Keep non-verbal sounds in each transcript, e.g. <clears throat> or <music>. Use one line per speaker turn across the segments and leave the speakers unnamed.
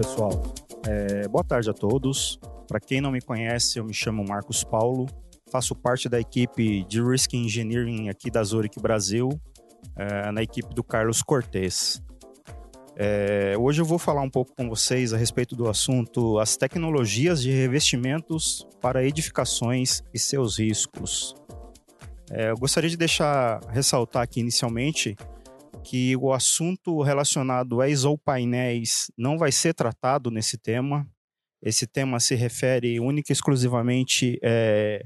pessoal. É, boa tarde a todos. Para quem não me conhece, eu me chamo Marcos Paulo. Faço parte da equipe de Risk Engineering aqui da Zurich Brasil, é, na equipe do Carlos Cortez. É, hoje eu vou falar um pouco com vocês a respeito do assunto as tecnologias de revestimentos para edificações e seus riscos. É, eu gostaria de deixar ressaltar aqui inicialmente que o assunto relacionado a isopainéis não vai ser tratado nesse tema. Esse tema se refere única e exclusivamente é,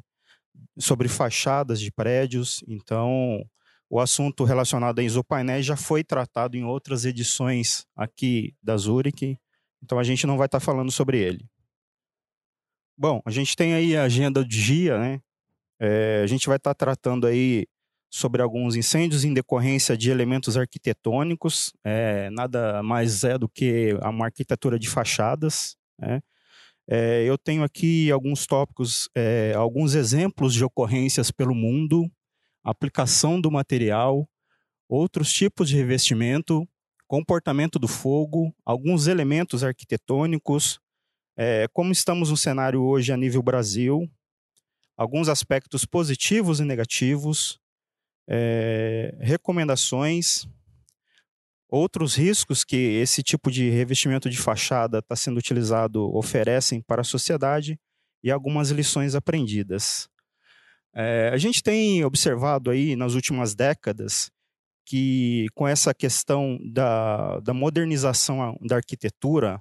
sobre fachadas de prédios. Então, o assunto relacionado a isopainéis já foi tratado em outras edições aqui da Zurich. Então, a gente não vai estar falando sobre ele. Bom, a gente tem aí a agenda do dia, né? É, a gente vai estar tratando aí sobre alguns incêndios em decorrência de elementos arquitetônicos, é, nada mais é do que uma arquitetura de fachadas. Né? É, eu tenho aqui alguns tópicos, é, alguns exemplos de ocorrências pelo mundo, aplicação do material, outros tipos de revestimento, comportamento do fogo, alguns elementos arquitetônicos, é, como estamos no cenário hoje a nível Brasil, alguns aspectos positivos e negativos, é, recomendações, outros riscos que esse tipo de revestimento de fachada está sendo utilizado oferecem para a sociedade e algumas lições aprendidas. É, a gente tem observado aí nas últimas décadas que com essa questão da, da modernização da arquitetura,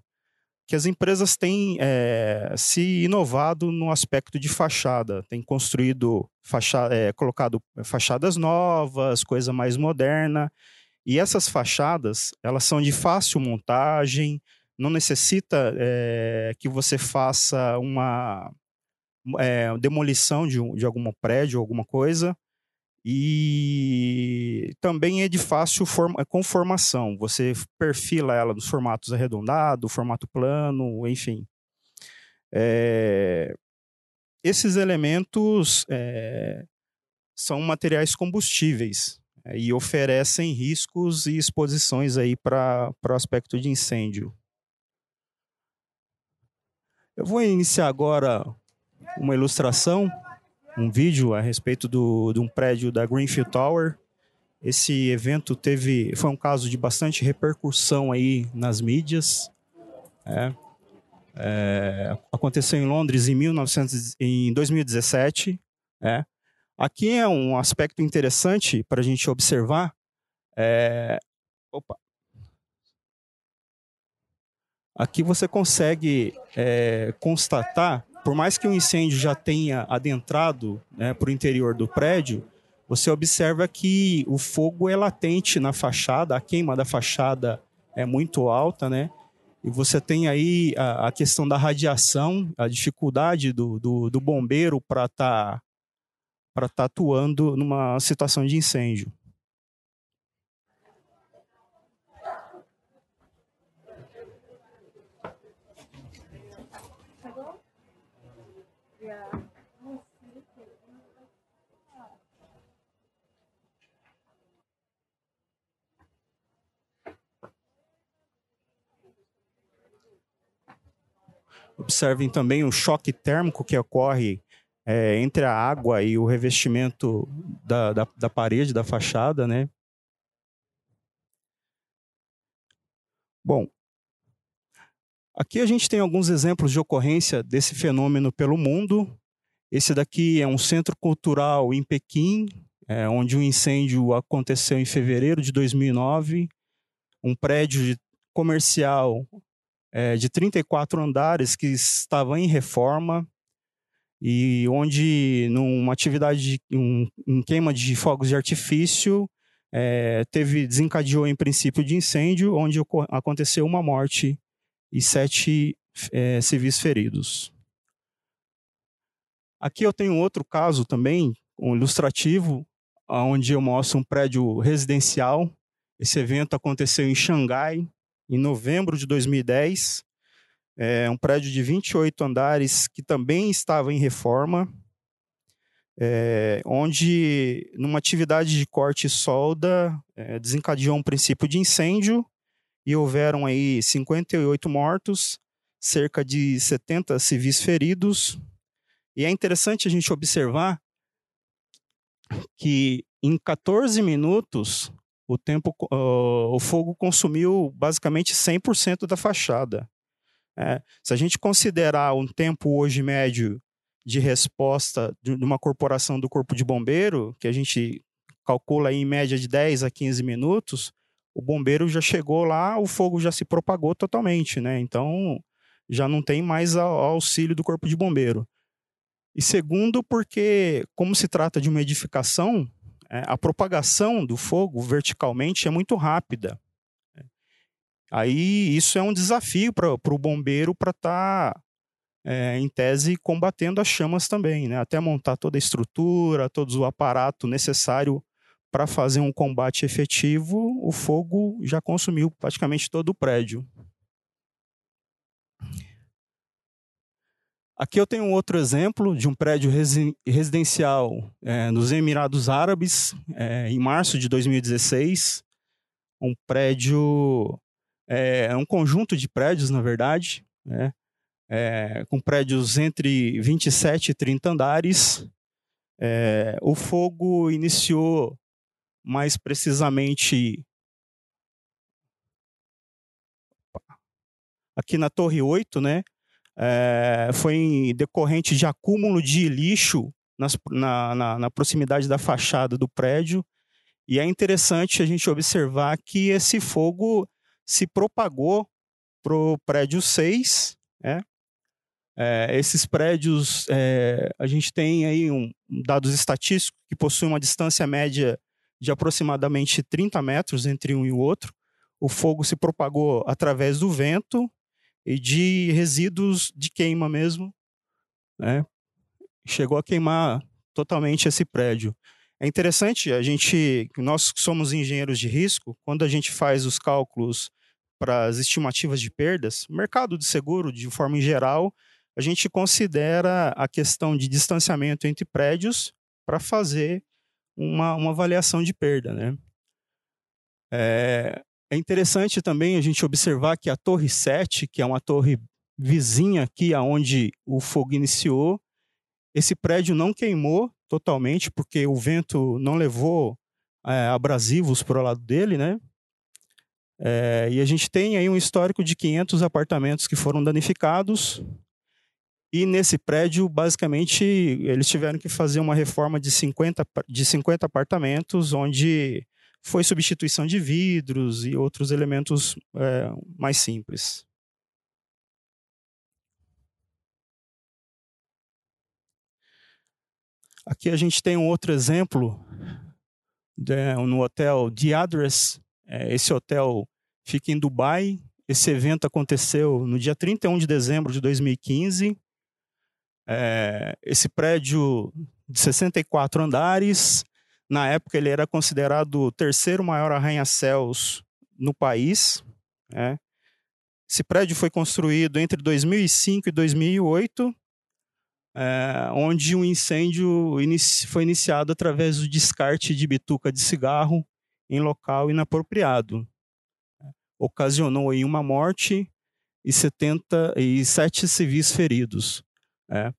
que as empresas têm é, se inovado no aspecto de fachada, têm construído, fachada, é, colocado fachadas novas, coisa mais moderna, e essas fachadas, elas são de fácil montagem, não necessita é, que você faça uma demolição de, de algum prédio, alguma coisa, e também é de fácil forma, conformação. Você perfila ela nos formatos arredondado, formato plano, enfim. É, esses elementos é, são materiais combustíveis é, e oferecem riscos e exposições aí para o aspecto de incêndio. Eu vou iniciar agora uma ilustração um vídeo a respeito do, de um prédio da Greenfield Tower. Esse evento teve, foi um caso de bastante repercussão aí nas mídias. É, é, aconteceu em Londres em, 1900, em 2017. É. Aqui é um aspecto interessante para a gente observar. É, opa. Aqui você consegue é, constatar por mais que o incêndio já tenha adentrado né, para o interior do prédio, você observa que o fogo é latente na fachada, a queima da fachada é muito alta, né? E você tem aí a, a questão da radiação, a dificuldade do, do, do bombeiro para estar tá, tá atuando numa situação de incêndio. Observem também o choque térmico que ocorre é, entre a água e o revestimento da, da, da, parede, da fachada, né? Bom, aqui a gente tem alguns exemplos de ocorrência desse fenômeno pelo mundo. Esse daqui é um centro cultural em Pequim, é, onde um incêndio aconteceu em fevereiro de 2009. Um prédio comercial é, de 34 andares que estava em reforma e onde numa atividade de um, em queima de fogos de artifício é, teve desencadeou em princípio de incêndio onde aconteceu uma morte e sete é, civis feridos. Aqui eu tenho outro caso também, um ilustrativo, onde eu mostro um prédio residencial. Esse evento aconteceu em Xangai, em novembro de 2010. É um prédio de 28 andares que também estava em reforma, é, onde, numa atividade de corte e solda, é, desencadeou um princípio de incêndio e houveram aí 58 mortos, cerca de 70 civis feridos. E é interessante a gente observar que em 14 minutos o tempo uh, o fogo consumiu basicamente 100% da fachada. É, se a gente considerar um tempo hoje médio de resposta de uma corporação do Corpo de Bombeiro, que a gente calcula em média de 10 a 15 minutos, o bombeiro já chegou lá, o fogo já se propagou totalmente, né? Então já não tem mais auxílio do Corpo de Bombeiro. E segundo, porque como se trata de uma edificação, a propagação do fogo verticalmente é muito rápida. Aí isso é um desafio para o bombeiro para estar, tá, é, em tese, combatendo as chamas também, né? até montar toda a estrutura, todo o aparato necessário para fazer um combate efetivo, o fogo já consumiu praticamente todo o prédio. Aqui eu tenho um outro exemplo de um prédio residencial é, nos Emirados Árabes, é, em março de 2016. Um prédio, é, é, um conjunto de prédios, na verdade, né, é, com prédios entre 27 e 30 andares. É, o fogo iniciou mais precisamente aqui na Torre 8, né? É, foi decorrente de acúmulo de lixo nas, na, na, na, proximidade da fachada do prédio. E é interessante a gente observar que esse fogo se propagou para o prédio 6. Né? É, esses prédios, é, a gente tem aí um, dados estatísticos que possuem uma distância média de aproximadamente 30 metros entre um e o outro. O fogo se propagou através do vento e de resíduos de queima mesmo. Né? Chegou a queimar totalmente esse prédio. É interessante a gente, nós somos engenheiros de risco, quando a gente faz os cálculos para as estimativas de perdas, mercado de seguro de forma geral, a gente considera a questão de distanciamento entre prédios para fazer uma, uma avaliação de perda. Né? É, é interessante também a gente observar que a Torre 7, que é uma torre vizinha aqui aonde o fogo iniciou, esse prédio não queimou totalmente, porque o vento não levou é, abrasivos para o lado dele, né? É, e a gente tem aí um histórico de 500 apartamentos que foram danificados, e nesse prédio, basicamente, eles tiveram que fazer uma reforma de 50, de 50 apartamentos, onde foi substituição de vidros e outros elementos é, mais simples. Aqui a gente tem um outro exemplo né, no hotel The Address. É, esse hotel fica em Dubai. Esse evento aconteceu no dia 31 de dezembro de 2015. É, esse prédio de 64 andares, na época ele era considerado o terceiro maior arranha-céus no país. Né? Esse prédio foi construído entre 2005 e 2008, é, onde um incêndio inici foi iniciado através do descarte de bituca de cigarro em local inapropriado. Ocasionou aí uma morte e 77 civis feridos. É.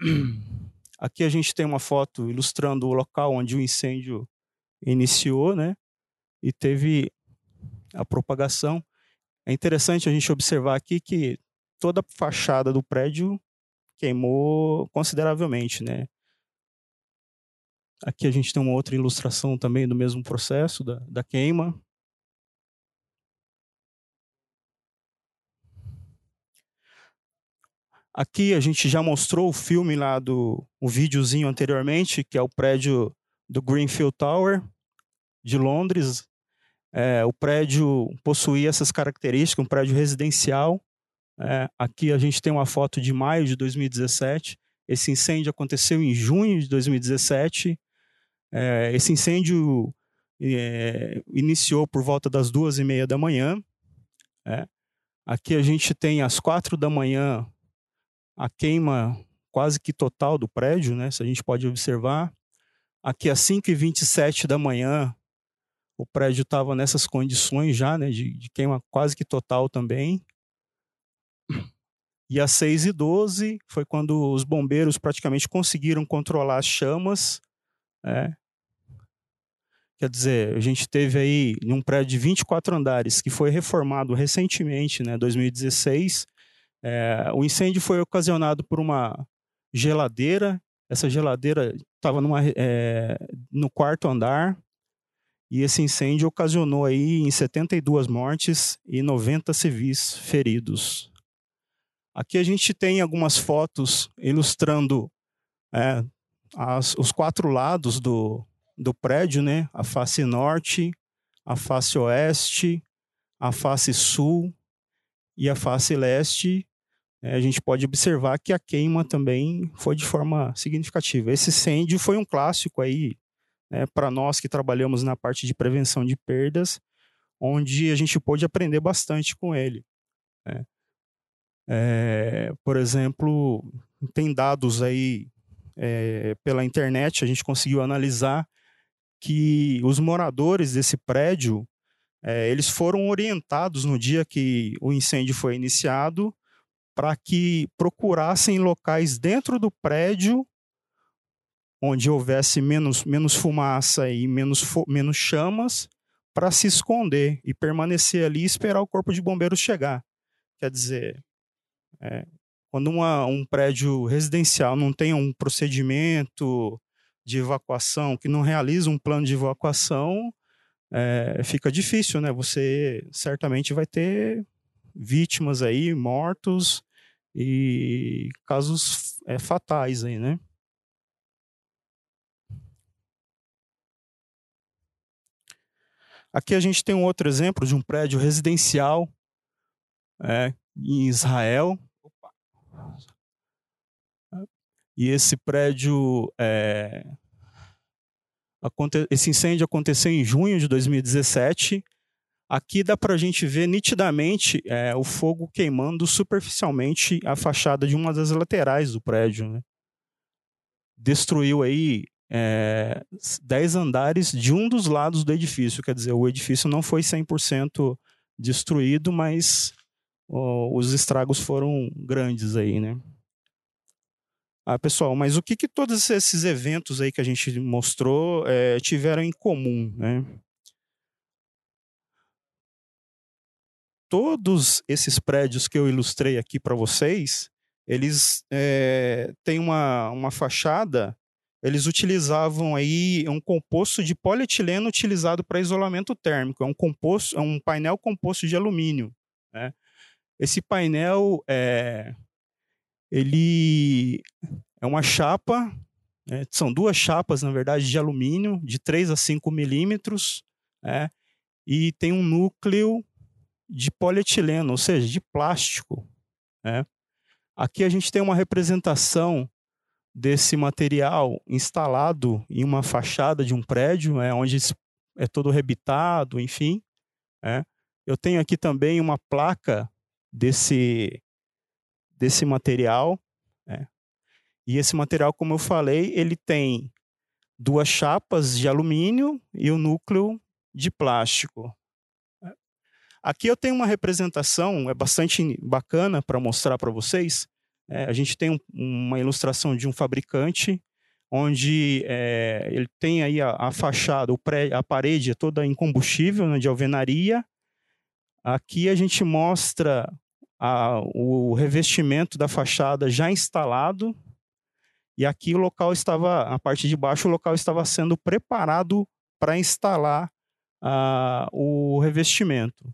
<clears throat> Aqui a gente tem uma foto ilustrando o local onde o incêndio iniciou, né? E teve a propagação. É interessante a gente observar aqui que toda a fachada do prédio queimou consideravelmente, né? Aqui a gente tem uma outra ilustração também do mesmo processo da, da queima. Aqui a gente já mostrou o filme lá do um videozinho anteriormente, que é o prédio do Greenfield Tower de Londres. É, o prédio possuía essas características, um prédio residencial. É, aqui a gente tem uma foto de maio de 2017. Esse incêndio aconteceu em junho de 2017. É, esse incêndio é, iniciou por volta das duas e meia da manhã. É. Aqui a gente tem às quatro da manhã a queima quase que total do prédio, né? Se a gente pode observar. Aqui às 5h27 da manhã, o prédio estava nessas condições já, né, de, de, queima quase que total também. E às 6 e 12 foi quando os bombeiros praticamente conseguiram controlar as chamas. Né? Quer dizer, a gente teve aí um prédio de 24 andares que foi reformado recentemente, né, 2016. É, o incêndio foi ocasionado por uma geladeira. Essa geladeira estava é, no quarto andar e esse incêndio ocasionou aí em 72 mortes e 90 civis feridos. Aqui a gente tem algumas fotos ilustrando é, as, os quatro lados do, do prédio, né? A face norte, a face oeste, a face sul e a face leste. É, a gente pode observar que a queima também foi de forma significativa. Esse incêndio foi um clássico aí né, para nós que trabalhamos na parte de prevenção de perdas, onde a gente pôde aprender bastante com ele. Né. É, por exemplo, tem dados aí é, pela internet, a gente conseguiu analisar que os moradores desse prédio é, eles foram orientados no dia que o incêndio foi iniciado para que procurassem locais dentro do prédio onde houvesse menos, menos fumaça e menos, menos chamas para se esconder e permanecer ali e esperar o corpo de bombeiros chegar. Quer dizer, é, quando uma, um prédio residencial não tem um procedimento de evacuação, que não realiza um plano de evacuação, é, fica difícil, né? Você certamente vai ter vítimas aí, mortos e casos é, fatais aí, né? Aqui a gente tem um outro exemplo de um prédio residencial é, em Israel. E esse prédio, é, esse incêndio aconteceu em junho de 2017. Aqui dá para a gente ver nitidamente é, o fogo queimando superficialmente a fachada de uma das laterais do prédio. Né? Destruiu aí é, 10 andares de um dos lados do edifício. Quer dizer, o edifício não foi 100% destruído, mas ó, os estragos foram grandes aí, né? Ah, pessoal, mas o que, que todos esses eventos aí que a gente mostrou é, tiveram em comum, né? Todos esses prédios que eu ilustrei aqui para vocês, eles é, têm uma, uma fachada eles utilizavam aí um composto de polietileno utilizado para isolamento térmico. É um composto, é um painel composto de alumínio. Né? Esse painel é, ele é uma chapa, né? são duas chapas, na verdade, de alumínio, de 3 a 5 milímetros, né? e tem um núcleo de polietileno, ou seja, de plástico. Né? Aqui a gente tem uma representação desse material instalado em uma fachada de um prédio, é, onde é todo rebitado, enfim. É. Eu tenho aqui também uma placa desse, desse material. É. E esse material, como eu falei, ele tem duas chapas de alumínio e o um núcleo de plástico. Aqui eu tenho uma representação, é bastante bacana para mostrar para vocês, é, a gente tem um, uma ilustração de um fabricante onde é, ele tem aí a, a fachada, pré, a parede é toda em combustível, né, de alvenaria. Aqui a gente mostra a, o revestimento da fachada já instalado. E aqui o local estava, a parte de baixo, o local estava sendo preparado para instalar a, o revestimento.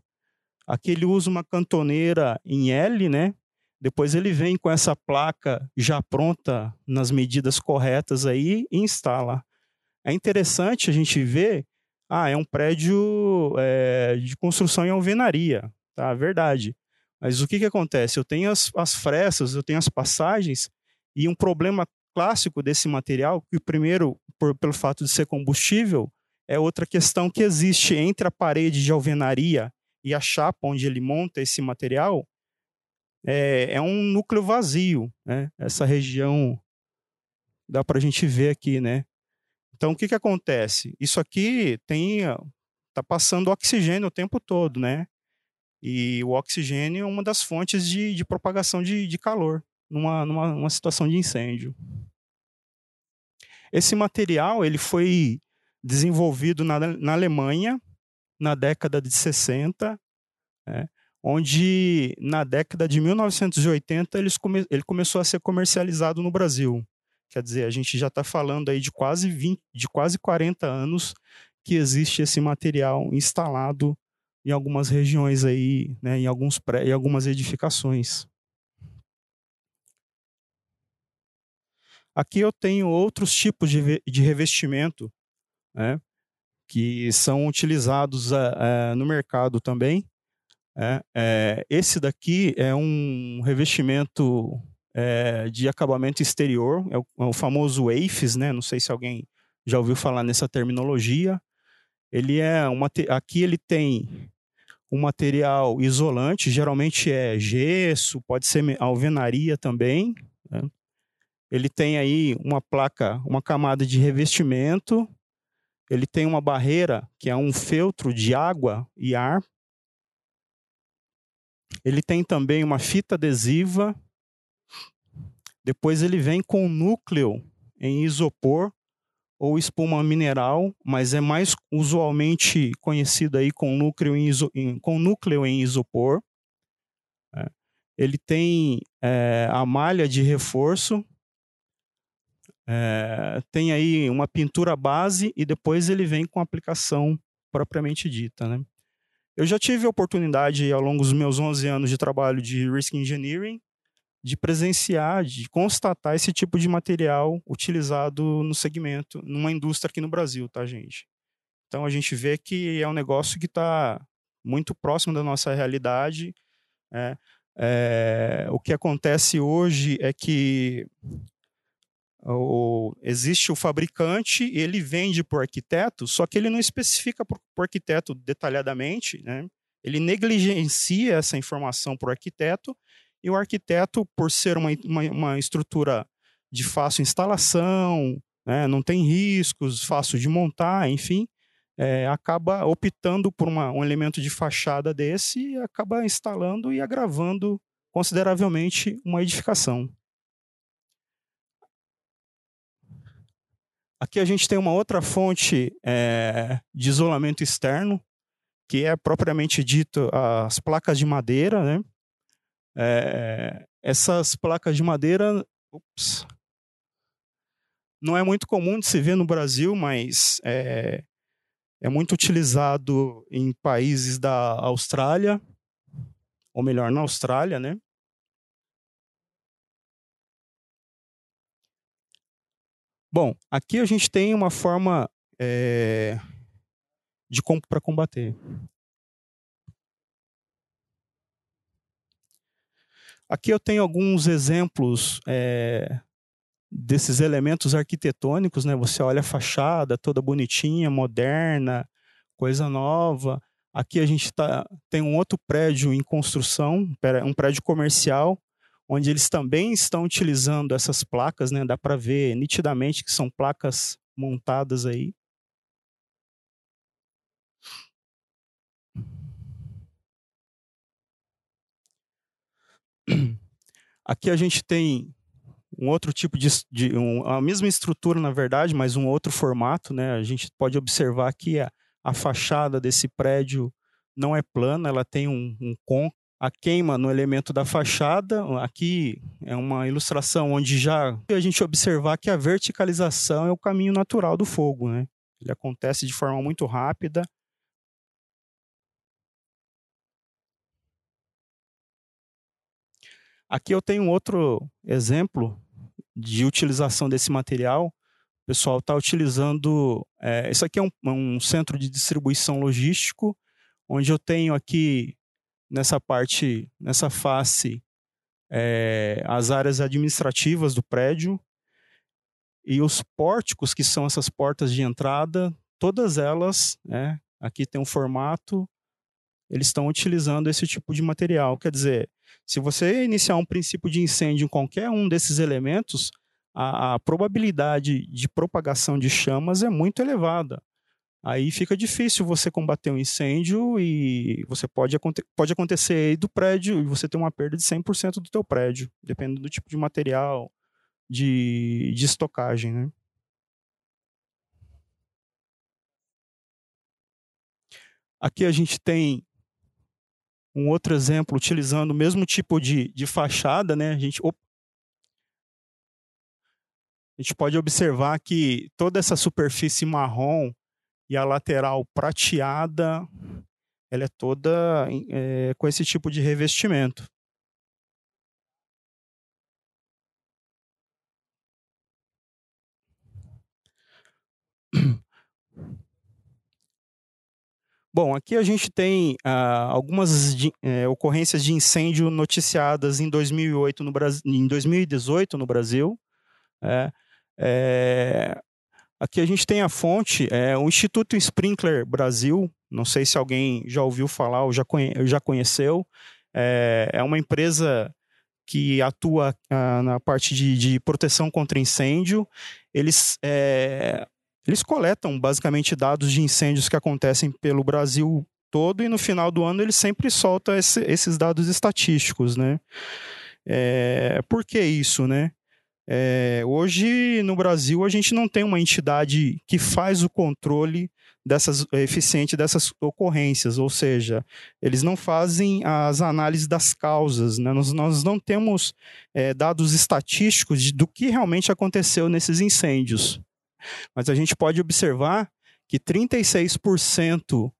Aqui ele usa uma cantoneira em L, né? Depois ele vem com essa placa já pronta nas medidas corretas aí e instala. É interessante a gente ver, ah, é um prédio é, de construção em alvenaria, tá? Verdade. Mas o que, que acontece? Eu tenho as, as frestas, eu tenho as passagens e um problema clássico desse material, que primeiro, por, pelo fato de ser combustível, é outra questão que existe entre a parede de alvenaria e a chapa onde ele monta esse material, é, é um núcleo vazio, né? Essa região dá para a gente ver aqui, né? Então, o que, que acontece? Isso aqui tem está passando oxigênio o tempo todo, né? E o oxigênio é uma das fontes de, de propagação de, de calor numa, numa, numa situação de incêndio. Esse material ele foi desenvolvido na, na Alemanha na década de 60, né, onde na década de 1980 ele, come, ele começou a ser comercializado no Brasil. Quer dizer, a gente já está falando aí de quase 20, de quase 40 anos que existe esse material instalado em algumas regiões aí, né, em, alguns pré, em algumas edificações. Aqui eu tenho outros tipos de, de revestimento né, que são utilizados uh, uh, no mercado também. É, esse daqui é um revestimento é, de acabamento exterior, é o, é o famoso AFES, né? Não sei se alguém já ouviu falar nessa terminologia. Ele é uma, aqui ele tem um material isolante, geralmente é gesso, pode ser alvenaria também. Né? Ele tem aí uma placa, uma camada de revestimento. Ele tem uma barreira que é um feltro de água e ar. Ele tem também uma fita adesiva. Depois ele vem com núcleo em isopor ou espuma mineral, mas é mais usualmente conhecido aí com núcleo em, iso, em com núcleo em isopor. É. Ele tem é, a malha de reforço, é, tem aí uma pintura base e depois ele vem com a aplicação propriamente dita. Né? Eu já tive a oportunidade, ao longo dos meus 11 anos de trabalho de Risk Engineering, de presenciar, de constatar esse tipo de material utilizado no segmento, numa indústria aqui no Brasil, tá, gente? Então a gente vê que é um negócio que está muito próximo da nossa realidade. É, é, o que acontece hoje é que o, existe o fabricante, ele vende para o arquiteto, só que ele não especifica para o arquiteto detalhadamente, né? ele negligencia essa informação para o arquiteto e o arquiteto, por ser uma, uma, uma estrutura de fácil instalação, né, não tem riscos, fácil de montar, enfim, é, acaba optando por uma, um elemento de fachada desse e acaba instalando e agravando consideravelmente uma edificação. Aqui a gente tem uma outra fonte é, de isolamento externo, que é propriamente dito as placas de madeira, né? É, essas placas de madeira ups, não é muito comum de se ver no Brasil, mas é, é muito utilizado em países da Austrália, ou melhor, na Austrália, né? Bom, aqui a gente tem uma forma é, de para combater. Aqui eu tenho alguns exemplos é, desses elementos arquitetônicos, né? Você olha a fachada toda bonitinha, moderna, coisa nova. Aqui a gente tá, tem um outro prédio em construção, um prédio comercial, onde eles também estão utilizando essas placas, né? Dá para ver nitidamente que são placas montadas aí. Aqui a gente tem um outro tipo de, de um, a mesma estrutura na verdade, mas um outro formato, né? A gente pode observar que a, a fachada desse prédio não é plana, ela tem um, um a queima no elemento da fachada. Aqui é uma ilustração onde já a gente observar que a verticalização é o caminho natural do fogo, né? Ele acontece de forma muito rápida Aqui eu tenho outro exemplo de utilização desse material. O pessoal está utilizando. É, isso aqui é um, um, centro de distribuição logístico, onde eu tenho aqui nessa parte, nessa face, é, as áreas administrativas do prédio e os pórticos, que são essas portas de entrada, todas elas, né, aqui tem um formato, eles estão utilizando esse tipo de material. Quer dizer, se você iniciar um princípio de incêndio em qualquer um desses elementos, a, a probabilidade de propagação de chamas é muito elevada. Aí fica difícil você combater um incêndio e você pode, pode acontecer do prédio e você ter uma perda de 100% do teu prédio, dependendo do tipo de material de, de estocagem, né? Aqui a gente tem um outro exemplo utilizando o mesmo tipo de, de fachada, né? A gente, a gente pode observar que toda essa superfície marrom e a lateral prateada, ela é toda é, com esse tipo de revestimento. <clears throat> Bom, aqui a gente tem ah, algumas de, é, ocorrências de incêndio noticiadas em 2008 no Brasil, em 2018 no Brasil. É, é, aqui a gente tem a fonte, é o Instituto Sprinkler Brasil. Não sei se alguém já ouviu falar ou já, conhe, já conheceu. É, é uma empresa que atua ah, na parte de, de, proteção contra incêndio. Eles é, eles coletam basicamente dados de incêndios que acontecem pelo Brasil todo e no final do ano eles sempre soltam esse, esses dados estatísticos, né? É, por que isso, né? É, hoje no Brasil a gente não tem uma entidade que faz o controle dessas eficiente dessas ocorrências, ou seja, eles não fazem as análises das causas, né? nós, nós não temos é, dados estatísticos de, do que realmente aconteceu nesses incêndios. Mas a gente pode observar que 36%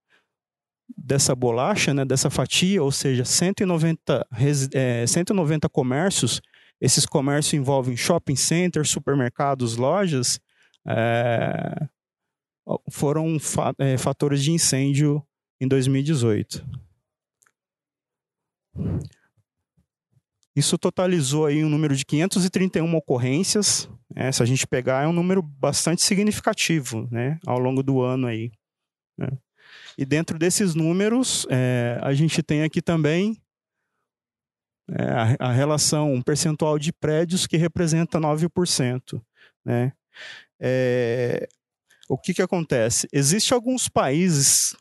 dessa bolacha, né, dessa fatia, ou seja, 190, é, 190 comércios, esses comércios envolvem shopping centers, supermercados, lojas, é, foram fa é, fatores de incêndio em 2018. Isso totalizou aí um número de 531 ocorrências. Né? Se a gente pegar, é um número bastante significativo né? ao longo do ano aí. Né? E dentro desses números, é, a gente tem aqui também é, a, a, relação, um percentual de prédios que representa 9%. Né? É, o que, que acontece? Existem alguns países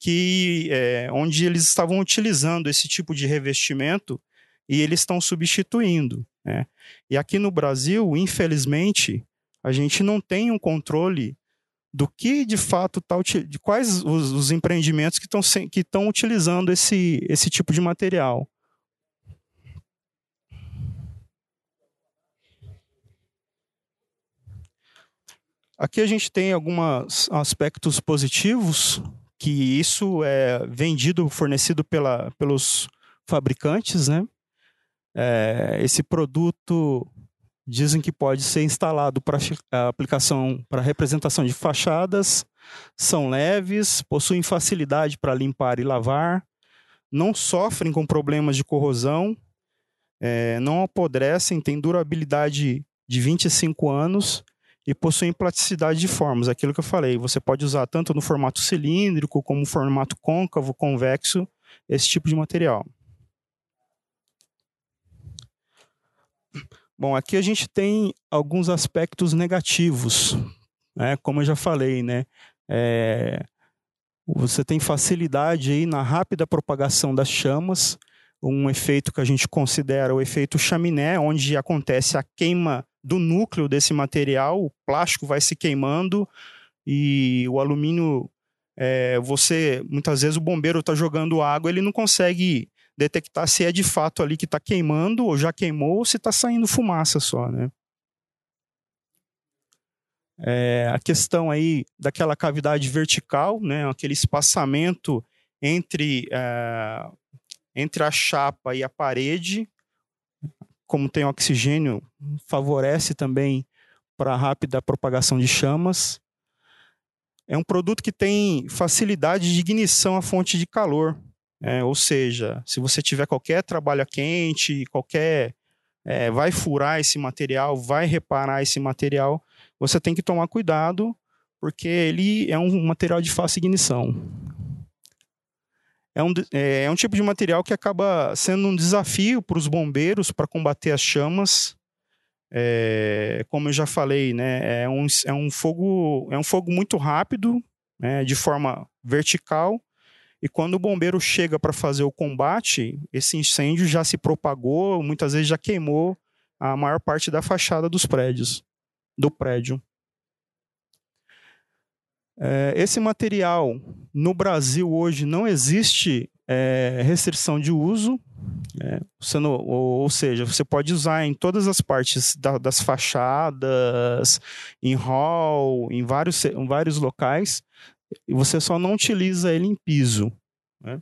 que, é, onde eles estavam utilizando esse tipo de revestimento e eles estão substituindo. Né? E aqui no Brasil, infelizmente, a gente não tem um controle do que de fato está de quais os, os empreendimentos que estão que estão utilizando esse, esse tipo de material. Aqui a gente tem alguns aspectos positivos que isso é vendido, fornecido pela, pelos fabricantes, né? É, esse produto dizem que pode ser instalado para aplicação para representação de fachadas, são leves, possuem facilidade para limpar e lavar, não sofrem com problemas de corrosão, é, não apodrecem, têm durabilidade de 25 anos e possuem plasticidade de formas. Aquilo que eu falei, você pode usar tanto no formato cilíndrico como no formato côncavo, convexo, esse tipo de material. Bom, aqui a gente tem alguns aspectos negativos, né? Como eu já falei, né? É, você tem facilidade aí na rápida propagação das chamas, um efeito que a gente considera o efeito chaminé, onde acontece a queima do núcleo desse material, o plástico vai se queimando e o alumínio, é, você muitas vezes o bombeiro está jogando água, ele não consegue detectar se é de fato ali que está queimando ou já queimou ou se está saindo fumaça só, né? É, a questão aí daquela cavidade vertical, né, aquele espaçamento entre, é, entre a chapa e a parede, como tem oxigênio, favorece também para a rápida propagação de chamas. É um produto que tem facilidade de ignição à fonte de calor, é, ou seja, se você tiver qualquer trabalho quente, qualquer. É, vai furar esse material, vai reparar esse material, você tem que tomar cuidado, porque ele é um material de fácil ignição. É um, é, é um tipo de material que acaba sendo um desafio para os bombeiros para combater as chamas. É, como eu já falei, né, é, um, é, um fogo, é um fogo muito rápido, né, de forma vertical, e quando o bombeiro chega para fazer o combate, esse incêndio já se propagou, muitas vezes já queimou a maior parte da fachada dos prédios, do prédio. É, esse material no Brasil hoje não existe é, restrição de uso, é, não, ou, ou, seja, você pode usar em todas as partes da, das fachadas, em hall, em vários, em vários locais, e você só não utiliza ele em piso. Né?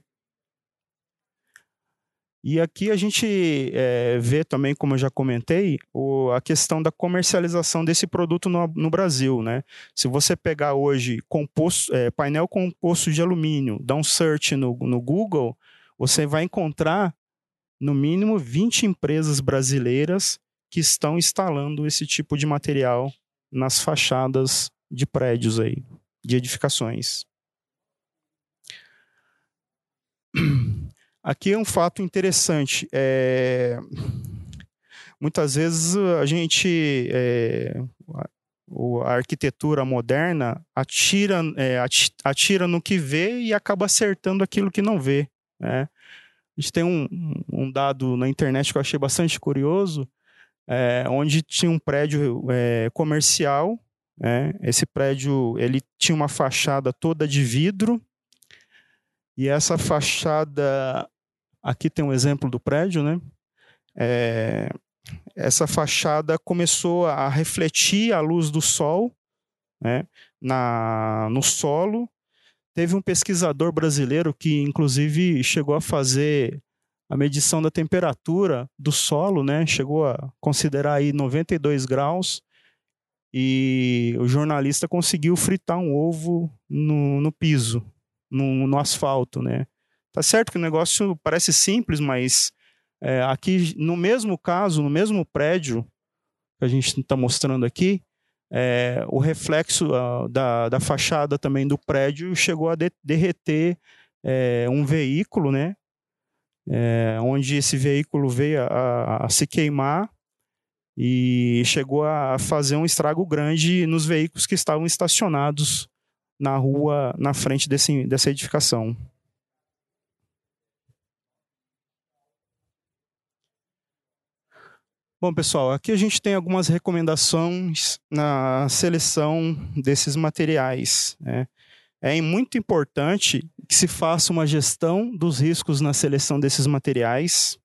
E aqui a gente é, vê também, como eu já comentei, o, a questão da comercialização desse produto no, no Brasil. Né? Se você pegar hoje composto, é, painel composto de alumínio, dá um search no, no Google, você vai encontrar no mínimo 20 empresas brasileiras que estão instalando esse tipo de material nas fachadas de prédios aí, de edificações. Aqui é um fato interessante. É... Muitas vezes a gente, é... a arquitetura moderna atira, é, atira no que vê e acaba acertando aquilo que não vê. Né? A gente tem um, um dado na internet que eu achei bastante curioso, é, onde tinha um prédio é, comercial. Né? Esse prédio ele tinha uma fachada toda de vidro e essa fachada, aqui tem um exemplo do prédio, né? É, essa fachada começou a refletir a luz do sol né, na, no solo. Teve um pesquisador brasileiro que, inclusive, chegou a fazer a medição da temperatura do solo, né? Chegou a considerar aí 92 graus e o jornalista conseguiu fritar um ovo no, no piso, no, no asfalto, né? Tá certo que o negócio parece simples, mas é, aqui, no mesmo caso, no mesmo prédio que a gente está mostrando aqui, é, o reflexo uh, da, da fachada também do prédio chegou a de, derreter é, um veículo, né? É, onde esse veículo veio a, a, a, se queimar e chegou a fazer um estrago grande nos veículos que estavam estacionados na rua na frente desse, dessa edificação. Bom, pessoal, aqui a gente tem algumas recomendações na seleção desses materiais. Né? É muito importante que se faça uma gestão dos riscos na seleção desses materiais.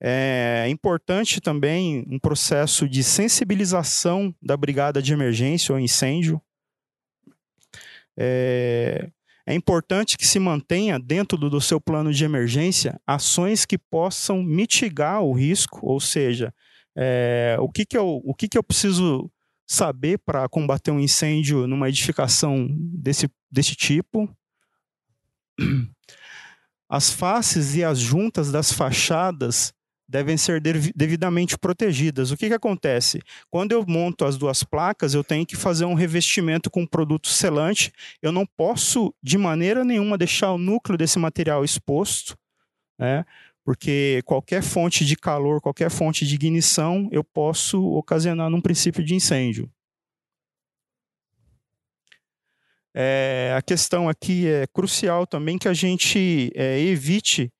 É importante também um processo de sensibilização da brigada de emergência ou incêndio é, é importante que se mantenha dentro do, seu plano de emergência ações que possam mitigar o risco, ou seja, é, o, que, que, eu, o que, que eu preciso saber para combater um incêndio numa edificação desse, desse tipo. As faces e as juntas das fachadas devem ser devidamente protegidas. O que, que acontece? Quando eu monto as duas placas, eu tenho que fazer um revestimento com produto selante. Eu não posso, de maneira nenhuma, deixar o núcleo desse material exposto, né? porque qualquer fonte de calor, qualquer fonte de ignição, eu posso ocasionar num princípio de incêndio. É, a questão aqui é crucial também que a gente é, evite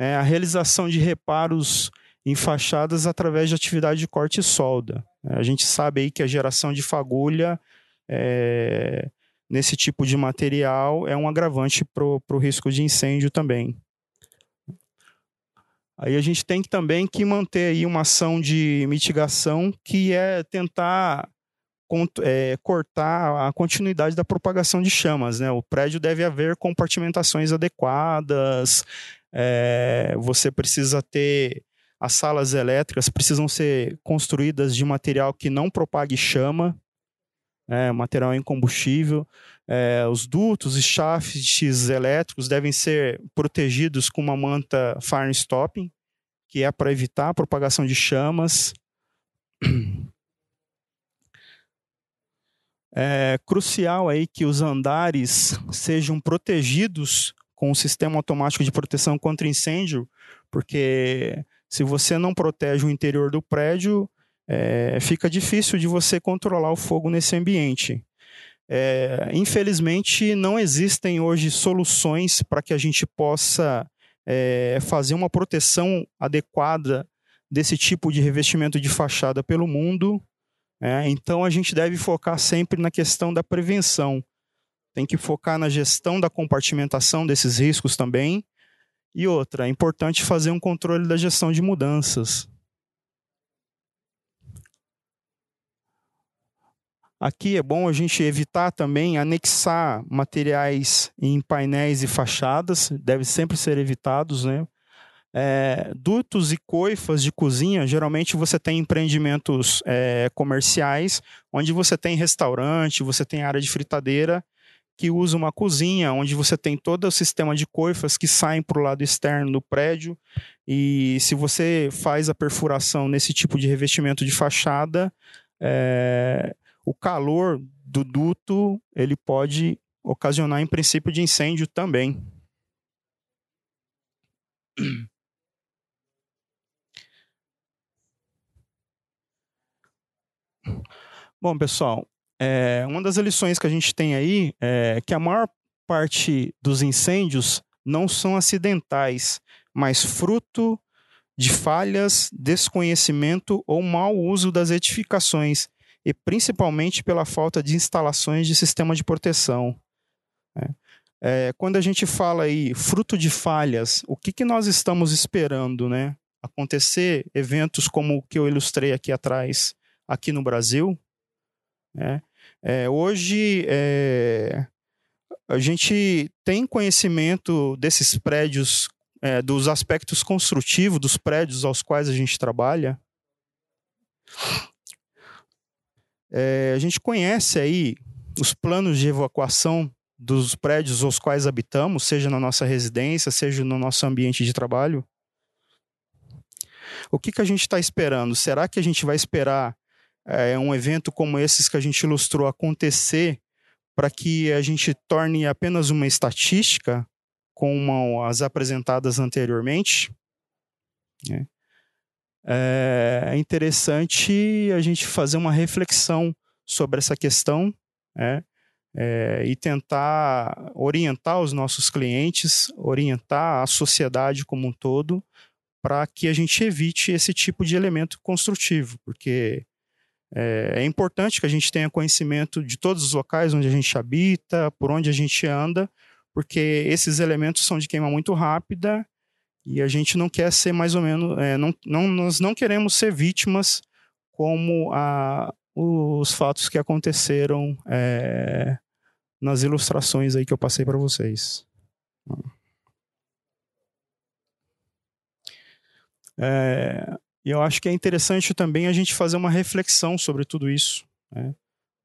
né, a realização de reparos em fachadas através de atividade de corte e solda. A gente sabe aí que a geração de fagulha é, nesse tipo de material é um agravante para o risco de incêndio também. Aí a gente tem que, também que manter aí uma ação de mitigação que é tentar é, cortar a continuidade da propagação de chamas. Né? O prédio deve haver compartimentações adequadas, é, você precisa ter as salas elétricas precisam ser construídas de material que não propague chama, é, material incombustível. É, os dutos e shafts elétricos devem ser protegidos com uma manta fire stopping, que é para evitar a propagação de chamas. É crucial aí que os andares sejam protegidos com o sistema automático de proteção contra incêndio, porque se você não protege o interior do prédio, é, fica difícil de você controlar o fogo nesse ambiente. É, infelizmente, não existem hoje soluções para que a gente possa é, fazer uma proteção adequada desse tipo de revestimento de fachada pelo mundo. É, então, a gente deve focar sempre na questão da prevenção. Tem que focar na gestão da compartimentação desses riscos também. E outra, é importante fazer um controle da gestão de mudanças. Aqui é bom a gente evitar também anexar materiais em painéis e fachadas, deve sempre ser evitados, né? É, dutos e coifas de cozinha, geralmente você tem empreendimentos é, comerciais, onde você tem restaurante, você tem área de fritadeira, que usa uma cozinha, onde você tem todo o sistema de coifas que saem para o lado externo do prédio. E se você faz a perfuração nesse tipo de revestimento de fachada, é, o calor do duto ele pode ocasionar em princípio de incêndio também. Bom, pessoal, é, uma das lições que a gente tem aí é que a maior parte dos incêndios não são acidentais, mas fruto de falhas, desconhecimento ou mau uso das edificações e principalmente pela falta de instalações de sistema de proteção. Né? É, quando a gente fala aí fruto de falhas, o que, que nós estamos esperando, né? Acontecer eventos como o que eu ilustrei aqui atrás, aqui no Brasil. Né? É, hoje é, a gente tem conhecimento desses prédios, é, dos aspectos construtivos dos prédios aos quais a gente trabalha. É, a gente conhece aí os planos de evacuação dos prédios aos quais habitamos, seja na nossa residência, seja no nosso ambiente de trabalho. O que, que a gente está esperando? Será que a gente vai esperar é, um evento como esses que a gente ilustrou acontecer para que a gente torne apenas uma estatística como as apresentadas anteriormente? É. É, é interessante a gente fazer uma reflexão sobre essa questão né? é, e tentar orientar os nossos clientes, orientar a sociedade como um todo, para que a gente evite esse tipo de elemento construtivo, porque é, é, importante que a gente tenha conhecimento de todos os locais onde a gente habita, por onde a gente anda, porque esses elementos são de queima muito rápida e a gente não quer ser mais ou menos, é, não, não, nós não queremos ser vítimas como a, os fatos que aconteceram é, nas ilustrações aí que eu passei para vocês. É, eu acho que é interessante também a gente fazer uma reflexão sobre tudo isso. Né?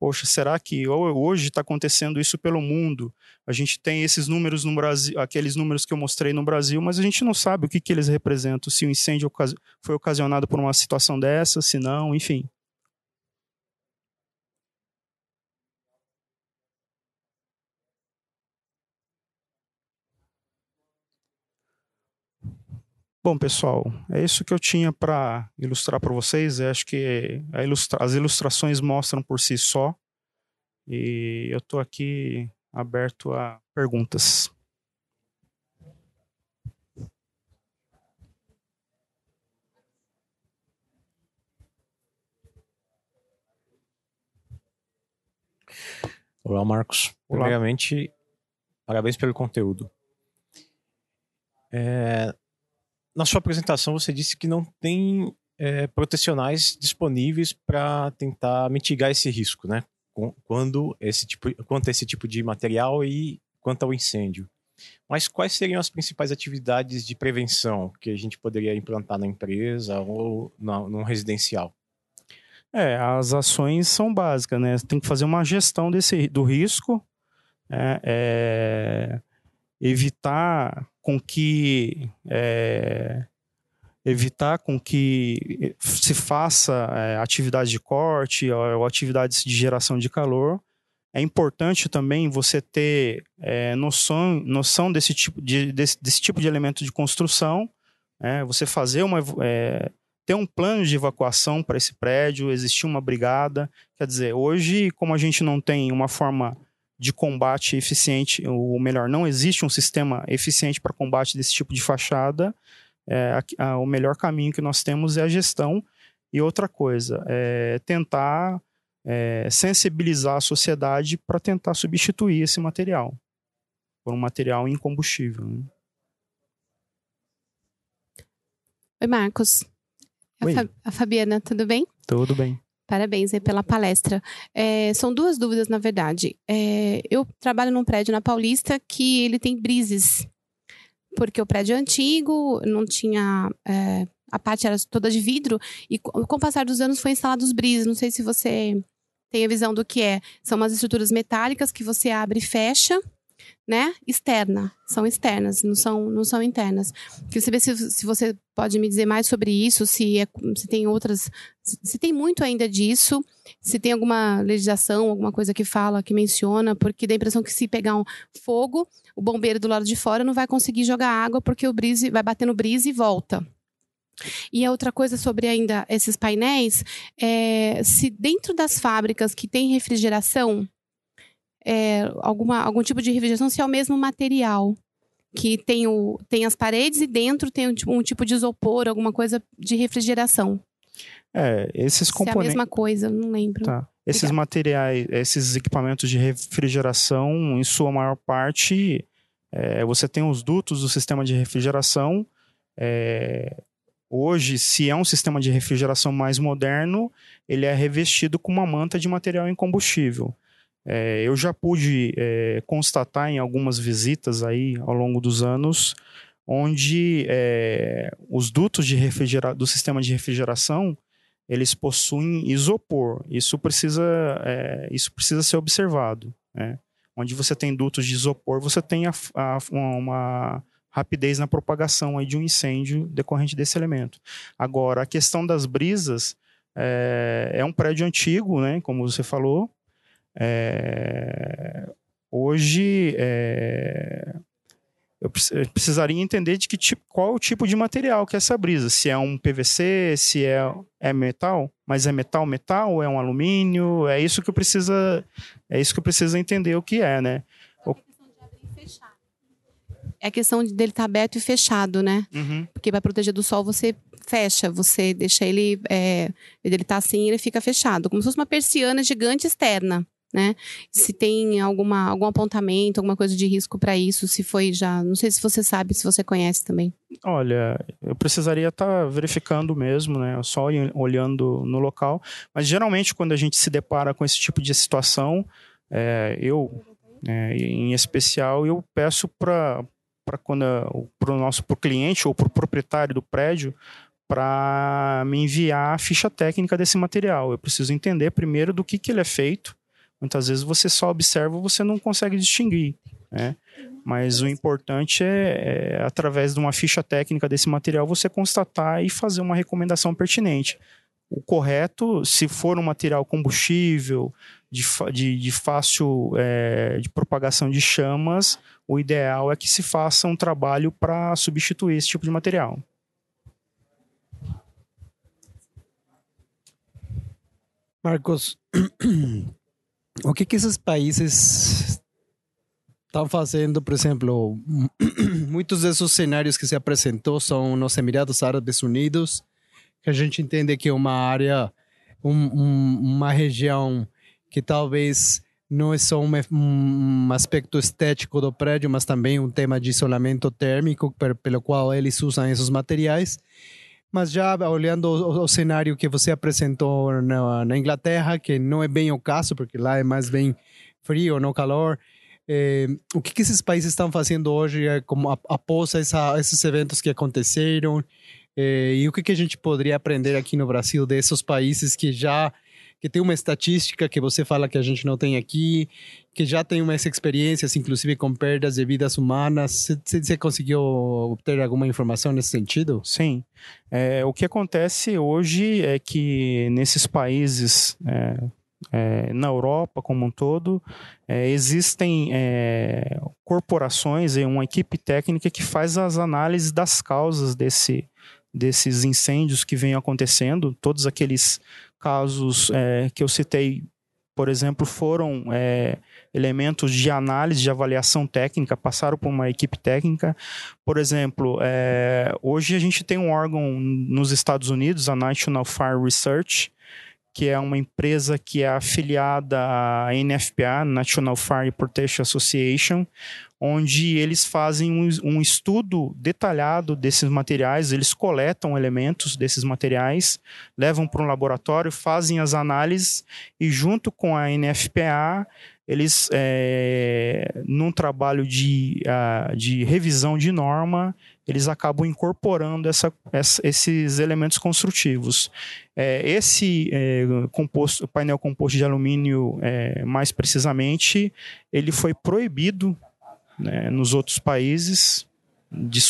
poxa, será que hoje está acontecendo isso pelo mundo? A gente tem esses números no Brasil, aqueles números que eu mostrei no Brasil, mas a gente não sabe o que, que eles representam, se o incêndio foi ocasionado por uma situação dessa, se não, enfim. Bom, pessoal, é isso que eu tinha para ilustrar para vocês. Eu acho que ilustra as ilustrações mostram por si só. E eu estou aqui aberto a perguntas.
Olá, Marcos. Olá. Primeiramente, parabéns pelo conteúdo. É, na sua apresentação você disse que não tem é, protecionais disponíveis para tentar mitigar esse risco, né? Quando esse tipo, quanto a esse tipo de material e quanto ao incêndio. Mas quais seriam as principais atividades de prevenção que a gente poderia implantar na empresa ou num residencial?
É, as ações são básicas, né? Tem que fazer uma gestão desse, do risco, é, é, evitar com que é, evitar com que se faça é, atividade de corte ou, ou, atividades de geração de calor. É importante também você ter é, noção, noção desse, tipo de, desse, desse tipo de elemento de construção, né? você fazer uma, é, ter um plano de evacuação para esse prédio, existir uma brigada. Quer dizer, hoje, como a gente não tem uma forma de combate eficiente, ou melhor, não existe um sistema eficiente para combate desse tipo de fachada, é, a, a, o melhor caminho que nós temos é a gestão. E outra coisa, é tentar é, sensibilizar a sociedade para tentar substituir esse material por um material incombustível. Né?
Oi, Marcos. Oi. A, Fa a Fabiana, tudo bem?
Tudo bem.
Parabéns aí pela palestra. É, são duas dúvidas, na verdade. É, eu trabalho num prédio na Paulista que ele tem brises, porque o prédio é antigo, não tinha. É, a parte era toda de vidro, e com o passar dos anos foi instalado os brises. Não sei se você tem a visão do que é. São umas estruturas metálicas que você abre e fecha, né? Externa, são externas, não são, não são internas. Queria saber se, se você pode me dizer mais sobre isso, se, é, se tem outras, se, se tem muito ainda disso, se tem alguma legislação, alguma coisa que fala, que menciona, porque dá a impressão que se pegar um fogo, o bombeiro do lado de fora não vai conseguir jogar água porque o brise vai bater no brise e volta. E a outra coisa sobre ainda esses painéis, é, se dentro das fábricas que tem refrigeração, é, alguma, algum tipo de refrigeração, se é o mesmo material que tem, o, tem as paredes e dentro tem um, um tipo de isopor, alguma coisa de refrigeração.
É, esses componentes.
Se é a mesma coisa, não lembro.
Tá. Esses Obrigada. materiais, esses equipamentos de refrigeração, em sua maior parte, é, você tem os dutos do sistema de refrigeração. É, hoje, se é um sistema de refrigeração mais moderno, ele é revestido com uma manta de material incombustível. É, eu já pude é, constatar em algumas visitas aí ao longo dos anos, onde é, os dutos de refrigera do sistema de refrigeração eles possuem isopor. Isso precisa, é, isso precisa ser observado. Né? Onde você tem dutos de isopor, você tem a, a, uma rapidez na propagação aí de um incêndio decorrente desse elemento. Agora, a questão das brisas é, é um prédio antigo, né, como você falou, é, hoje, é, eu precisaria entender de que tipo, qual é o tipo de material que é essa brisa. Se é um PVC, se é, é metal, mas é metal, metal, é um alumínio, é isso que eu precisa, é isso que eu preciso entender o que é, né?
É a questão dele estar tá aberto e fechado, né?
Uhum.
Porque para proteger do sol você fecha, você deixa ele, é, ele tá assim, ele fica fechado, como se fosse uma persiana gigante externa né? Se tem alguma, algum apontamento, alguma coisa de risco para isso, se foi já. Não sei se você sabe, se você conhece também.
Olha, eu precisaria estar tá verificando mesmo, né? Só olhando no local. Mas geralmente, quando a gente se depara com esse tipo de situação, é, eu, é, em especial, eu peço para para quando para o nosso pro cliente ou para o proprietário do prédio para me enviar a ficha técnica desse material. Eu preciso entender primeiro do que, que ele é feito, Muitas vezes você só observa, você não consegue distinguir, né? Mas o importante é, é, através de uma ficha técnica desse material, você constatar e fazer uma recomendação pertinente. O correto, se for um material combustível, de, de, de fácil é, de propagação de chamas, o ideal é que se faça um trabalho para substituir esse tipo de material.
Marcos, o que, que esses países estão fazendo, por exemplo, <clears throat> muitos desses cenários que se apresentou são nos Emirados Árabes Unidos, que a gente entende que é uma área, um, um, uma região que talvez não é só um, um, aspecto estético do prédio, mas também um tema de isolamento térmico, pelo qual eles usam esses materiais. Mas já olhando o, o cenário que você apresentou na, na, Inglaterra, que não é bem o caso, porque lá é mais bem frio, não calor, eh, o que, que, esses países estão fazendo hoje eh, como após essa, esses eventos que aconteceram? Eh, e o que, que a gente poderia aprender aqui no Brasil desses países que já que tem uma estatística que você fala que a gente não tem aqui, que já tem umas experiências, inclusive com perdas de vidas humanas. Você, você conseguiu obter alguma informação nesse sentido?
Sim. É, o que acontece hoje é que nesses países, é, é, na Europa como um todo, é, existem é, corporações e uma equipe técnica que faz as análises das causas desse desses incêndios que vêm acontecendo, todos aqueles casos é, que eu citei, por exemplo, foram é, elementos de análise, de avaliação técnica, passaram por uma equipe técnica. Por exemplo, é, hoje a gente tem um órgão nos Estados Unidos, a National Fire Research, que é uma empresa que é afiliada à NFPA, National Fire Protection Association, onde eles fazem um, um, estudo detalhado desses materiais, eles coletam elementos desses materiais, levam para um laboratório, fazem as análises e junto com a NFPA eles, é, num trabalho de, uh, de revisão de norma, eles acabam incorporando essa, essa, esses elementos construtivos. É, esse é, composto, painel composto de alumínio, é, mais precisamente, ele foi proibido né, nos outros países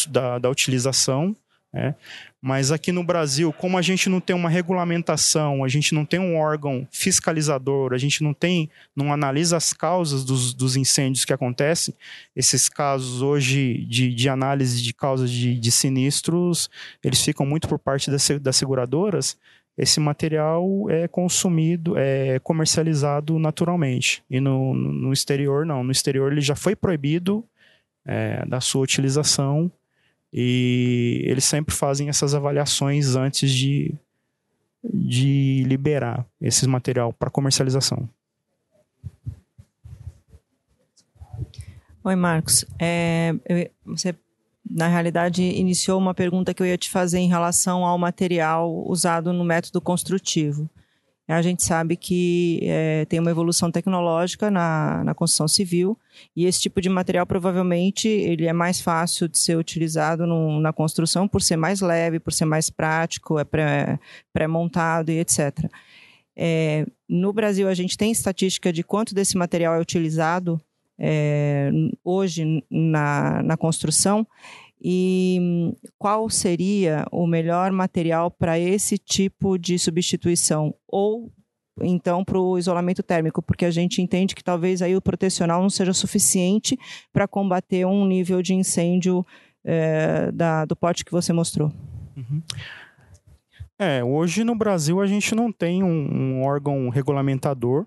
da, da utilização. Né? Mas aqui no Brasil, como a gente não tem uma regulamentação, a gente não tem um órgão fiscalizador, a gente não tem, não analisa as causas dos, dos incêndios que acontecem, esses casos hoje de, de análise de causas de, de sinistros, eles ficam muito por parte das, das seguradoras. Esse material é consumido, é comercializado naturalmente. E no, no exterior, não. No exterior, ele já foi proibido é, da sua utilização e eles sempre fazem essas avaliações antes de, de liberar esse material para comercialização.
Oi, Marcos. É, você, na realidade, iniciou uma pergunta que eu ia te fazer em relação ao material usado no método construtivo. A gente sabe que é, tem uma evolução tecnológica na, na construção civil e esse tipo de material provavelmente ele é mais fácil de ser utilizado no, na construção por ser mais leve, por ser mais prático, é pré-montado pré e etc. É, no Brasil, a gente tem estatística de quanto desse material é utilizado é, hoje na, na construção e qual seria o melhor material para esse tipo de substituição? Ou então para o isolamento térmico, porque a gente entende que talvez aí o protecional não seja suficiente para combater um nível de incêndio é, da, do pote que você mostrou. Uhum.
É, hoje no Brasil a gente não tem um, um órgão regulamentador.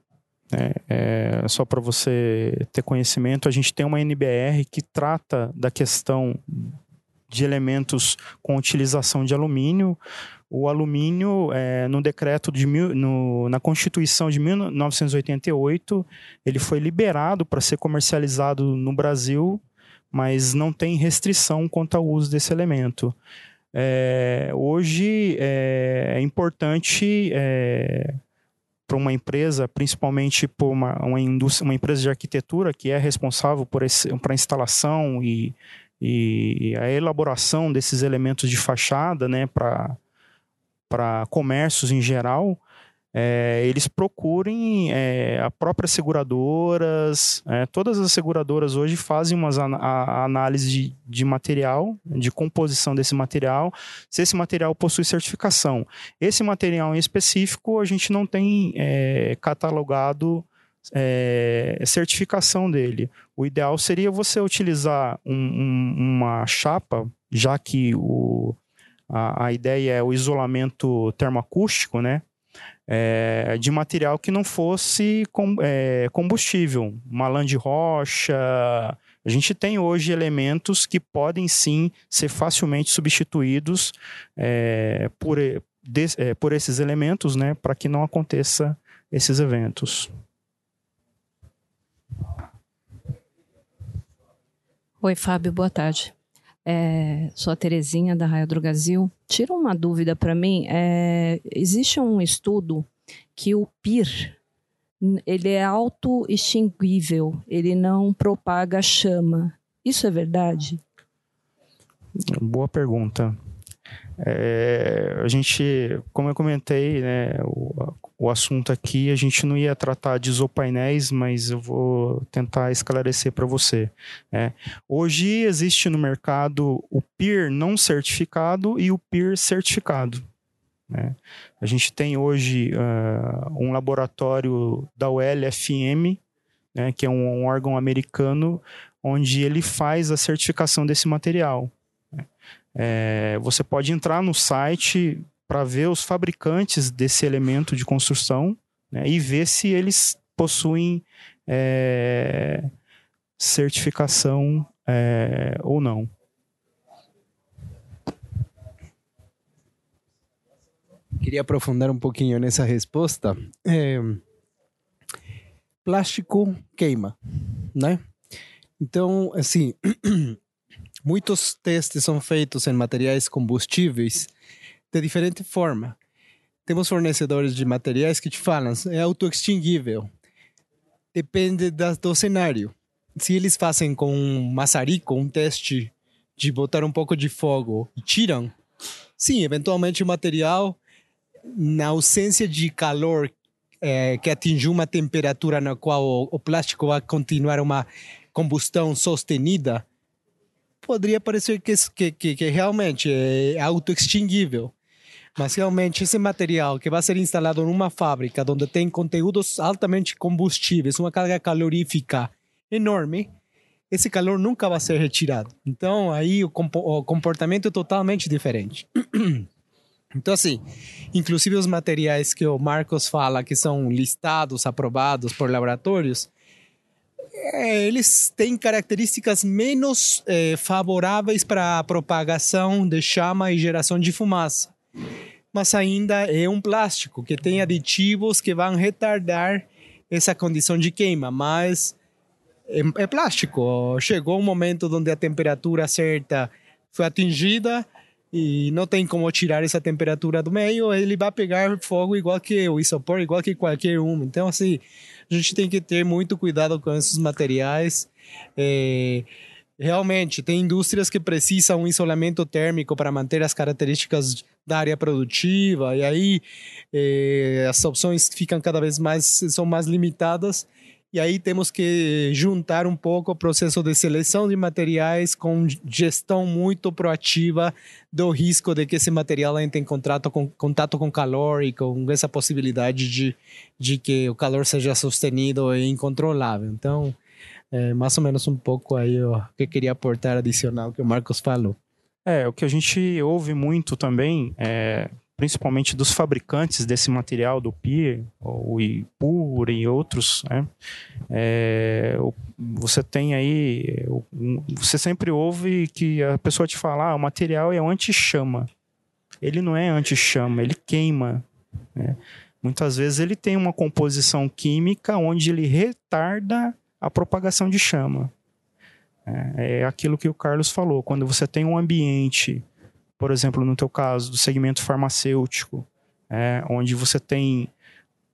Né? É, só para você ter conhecimento, a gente tem uma NBR que trata da questão de elementos com utilização de alumínio. O alumínio, é, no decreto de mil, no, na Constituição de 1988, ele foi liberado para ser comercializado no Brasil, mas não tem restrição quanto ao uso desse elemento. É, hoje é, é importante é, para uma empresa, principalmente por uma, uma, indústria, uma empresa de arquitetura que é responsável por, por a instalação e e a elaboração desses elementos de fachada, né, para comércios em geral, é, eles procurem é, a próprias seguradoras, é, todas as seguradoras hoje fazem uma a, análise de, de, material, de composição desse material, se esse material possui certificação. Esse material em específico a gente não tem é, catalogado é, certificação dele. O ideal seria você utilizar um, um, uma chapa, já que o, a, a, ideia é o isolamento termoacústico, né? É, de material que não fosse com, é, combustível, uma lã de rocha. A gente tem hoje elementos que podem sim ser facilmente substituídos é, por, de, é, por esses elementos, né, para que não aconteça esses eventos.
Oi, Fábio, boa tarde. É, sou a Terezinha da Raio do Brasil. Tira uma dúvida para mim. É, existe um estudo que o PIR ele é auto-extinguível, ele não propaga chama. Isso é verdade?
Boa pergunta. É, a gente, como eu comentei, né, o, o assunto aqui, a gente não ia tratar de isopainéis, mas eu vou tentar esclarecer para você. Né. Hoje existe no mercado o PIR não certificado e o PIR certificado. Né? A gente tem hoje uh, um laboratório da ULFM, né, que é um, um órgão americano, onde ele faz a certificação desse material. É, você pode entrar no site para ver os fabricantes desse elemento de construção né, e ver se eles possuem é, certificação é, ou não.
Queria aprofundar um pouquinho nessa resposta. É, plástico queima, né? Então, assim, <clears throat> muitos testes são feitos em materiais combustíveis de diferente forma. Temos fornecedores de materiais que te falam é autoextinguível. Depende da, do cenário. Se eles fazem com um maçarico um teste de botar um pouco de fogo e tiram, sim, eventualmente o material, na ausência de calor é, que atingiu uma temperatura na qual o, o plástico vai continuar uma combustão sostenida, poderia parecer que, que, que, que realmente é autoextinguível. Mas realmente esse material que vai ser instalado numa fábrica onde tem conteúdos altamente combustíveis, uma carga calorífica enorme, esse calor nunca vai ser retirado. Então aí o, o comportamento é totalmente diferente. <clears throat> Então, assim, inclusive os materiais que o Marcos fala que são listados, aprovados por laboratórios, é, eles têm características menos é, favoráveis para a propagação de chama e geração de fumaça. Mas ainda é um plástico que tem aditivos que vão retardar essa condição de queima, mas é, é plástico. Chegou um momento onde a temperatura certa foi atingida, e não tem como tirar essa temperatura do meio, ele vai pegar fogo igual que o isopor, igual que qualquer um. Então, assim, a gente tem que ter muito cuidado com esses materiais. É, realmente, tem indústrias que precisam um isolamento térmico para manter as características da área produtiva, e aí é, as opções ficam cada vez mais, são mais limitadas. E aí temos que juntar um pouco o processo de seleção de materiais com gestão muito proativa do risco de que esse material entre em contato com, contato com calor e com essa possibilidade de, de que o calor seja sustenido e incontrolável. Então, é mais ou menos um pouco aí o que eu queria aportar adicional que o Marcos falou.
É, o que a gente ouve muito também é principalmente dos fabricantes desse material, do PIR, o IPUR e outros, né? É, você tem aí, você sempre ouve que a pessoa te fala, ah, o material é anti-chama. Ele não é anti-chama, ele queima. Né? Muitas vezes ele tem uma composição química onde ele retarda a propagação de chama. É, é aquilo que o Carlos falou, quando você tem um ambiente por exemplo, no teu caso, do segmento farmacêutico, é, onde você tem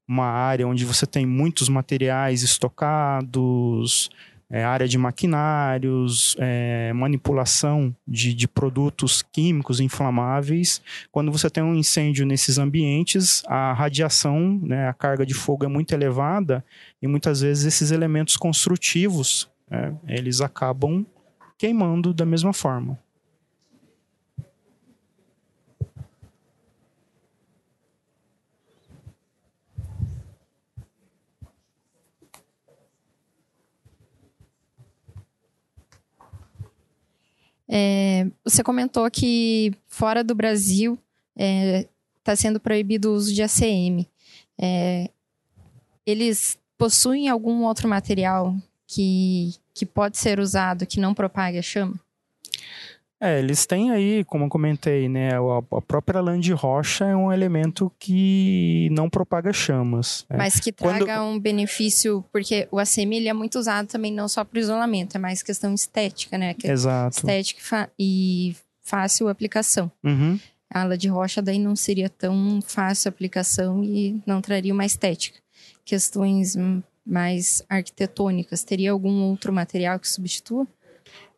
uma área onde você tem muitos materiais estocados, é, área de maquinários, é, manipulação de, de, produtos químicos inflamáveis. Quando você tem um incêndio nesses ambientes, a radiação, né, a carga de fogo é muito elevada e muitas vezes esses elementos construtivos é, eles acabam queimando da mesma forma.
É, você comentou que fora do Brasil está é, tá sendo proibido o uso de ACM. É, eles possuem algum outro material que, que pode ser usado que não propague a chama?
É, eles têm aí, como eu comentei, né, a, própria lã de rocha é um elemento que não propaga chamas.
É. Mas que traga Quando... um benefício, porque o ACM é muito usado também não só para isolamento, é mais questão estética, né? Que
Exato.
Estética e fácil aplicação.
Uhum.
A lã de rocha daí não seria tão fácil aplicação e não traria uma estética. Questões mais arquitetônicas, teria algum outro material que substitua?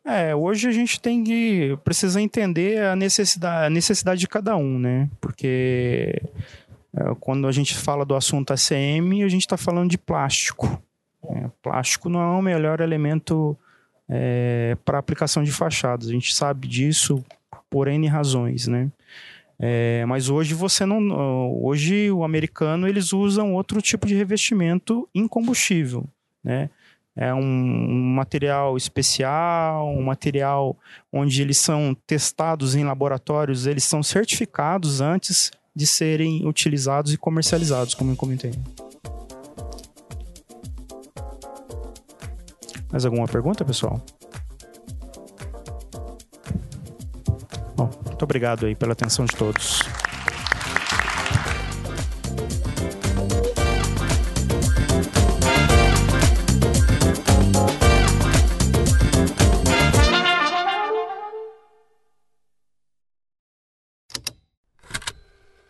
É, hoje a gente tem que precisa entender a necessidade, a necessidade de cada um, né? Porque é, quando a gente fala do assunto ACM, a gente está falando de plástico. É, plástico não é o melhor elemento é, para aplicação de fachadas. A gente sabe disso por N razões, né? É, mas hoje você não. Hoje o americano eles usam outro tipo de revestimento incombustível, né? É um, um material especial, um material onde eles são testados em laboratórios, eles são certificados antes de serem utilizados e comercializados, como eu comentei. Mais alguma pergunta, pessoal? Bom, muito obrigado aí pela atenção de todos.